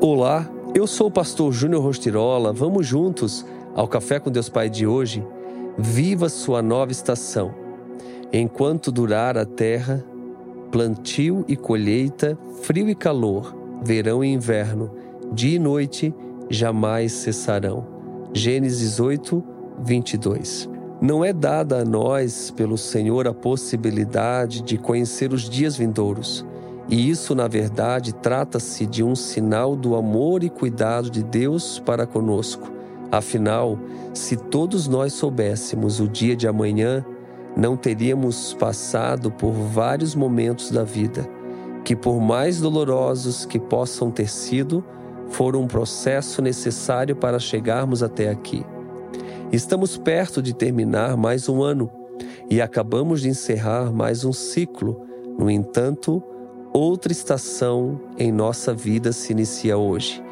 Olá, eu sou o pastor Júnior Rostirola. Vamos juntos ao Café com Deus Pai de hoje. Viva sua nova estação. Enquanto durar a terra, plantio e colheita, frio e calor, verão e inverno, dia e noite jamais cessarão. Gênesis 8, 22. Não é dada a nós pelo Senhor a possibilidade de conhecer os dias vindouros e isso, na verdade, trata-se de um sinal do amor e cuidado de Deus para conosco. Afinal, se todos nós soubéssemos o dia de amanhã, não teríamos passado por vários momentos da vida, que, por mais dolorosos que possam ter sido, foram um processo necessário para chegarmos até aqui. Estamos perto de terminar mais um ano e acabamos de encerrar mais um ciclo. No entanto, outra estação em nossa vida se inicia hoje.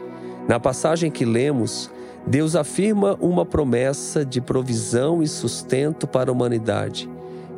Na passagem que lemos, Deus afirma uma promessa de provisão e sustento para a humanidade.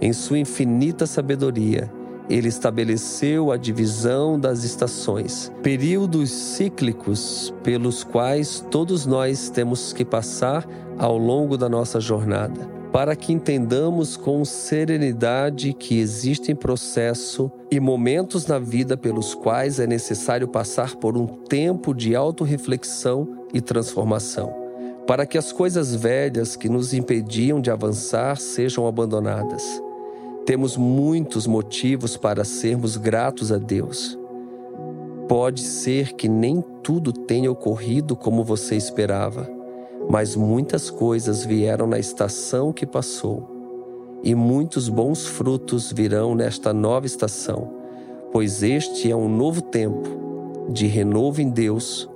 Em sua infinita sabedoria, ele estabeleceu a divisão das estações, períodos cíclicos pelos quais todos nós temos que passar ao longo da nossa jornada para que entendamos com serenidade que existem processo e momentos na vida pelos quais é necessário passar por um tempo de autorreflexão e transformação, para que as coisas velhas que nos impediam de avançar sejam abandonadas. Temos muitos motivos para sermos gratos a Deus. Pode ser que nem tudo tenha ocorrido como você esperava mas muitas coisas vieram na estação que passou, e muitos bons frutos virão nesta nova estação, pois este é um novo tempo de renovo em Deus,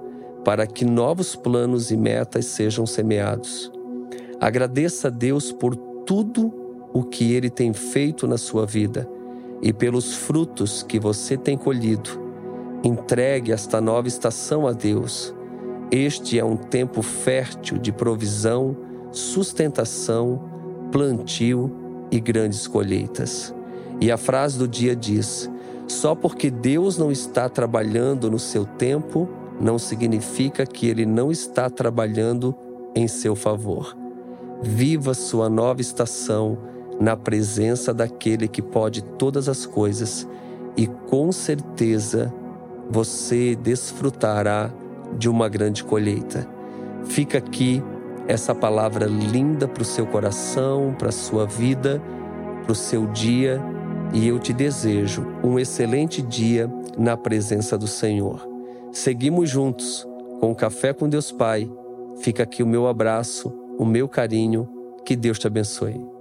para que novos planos e metas sejam semeados. Agradeça a Deus por tudo o que Ele tem feito na sua vida e pelos frutos que você tem colhido. Entregue esta nova estação a Deus este é um tempo fértil de provisão, sustentação, plantio e grandes colheitas. E a frase do dia diz: só porque Deus não está trabalhando no seu tempo, não significa que Ele não está trabalhando em seu favor. Viva sua nova estação na presença daquele que pode todas as coisas e com certeza você desfrutará de uma grande colheita. Fica aqui essa palavra linda para o seu coração, para a sua vida, para o seu dia, e eu te desejo um excelente dia na presença do Senhor. Seguimos juntos com o Café com Deus Pai. Fica aqui o meu abraço, o meu carinho. Que Deus te abençoe.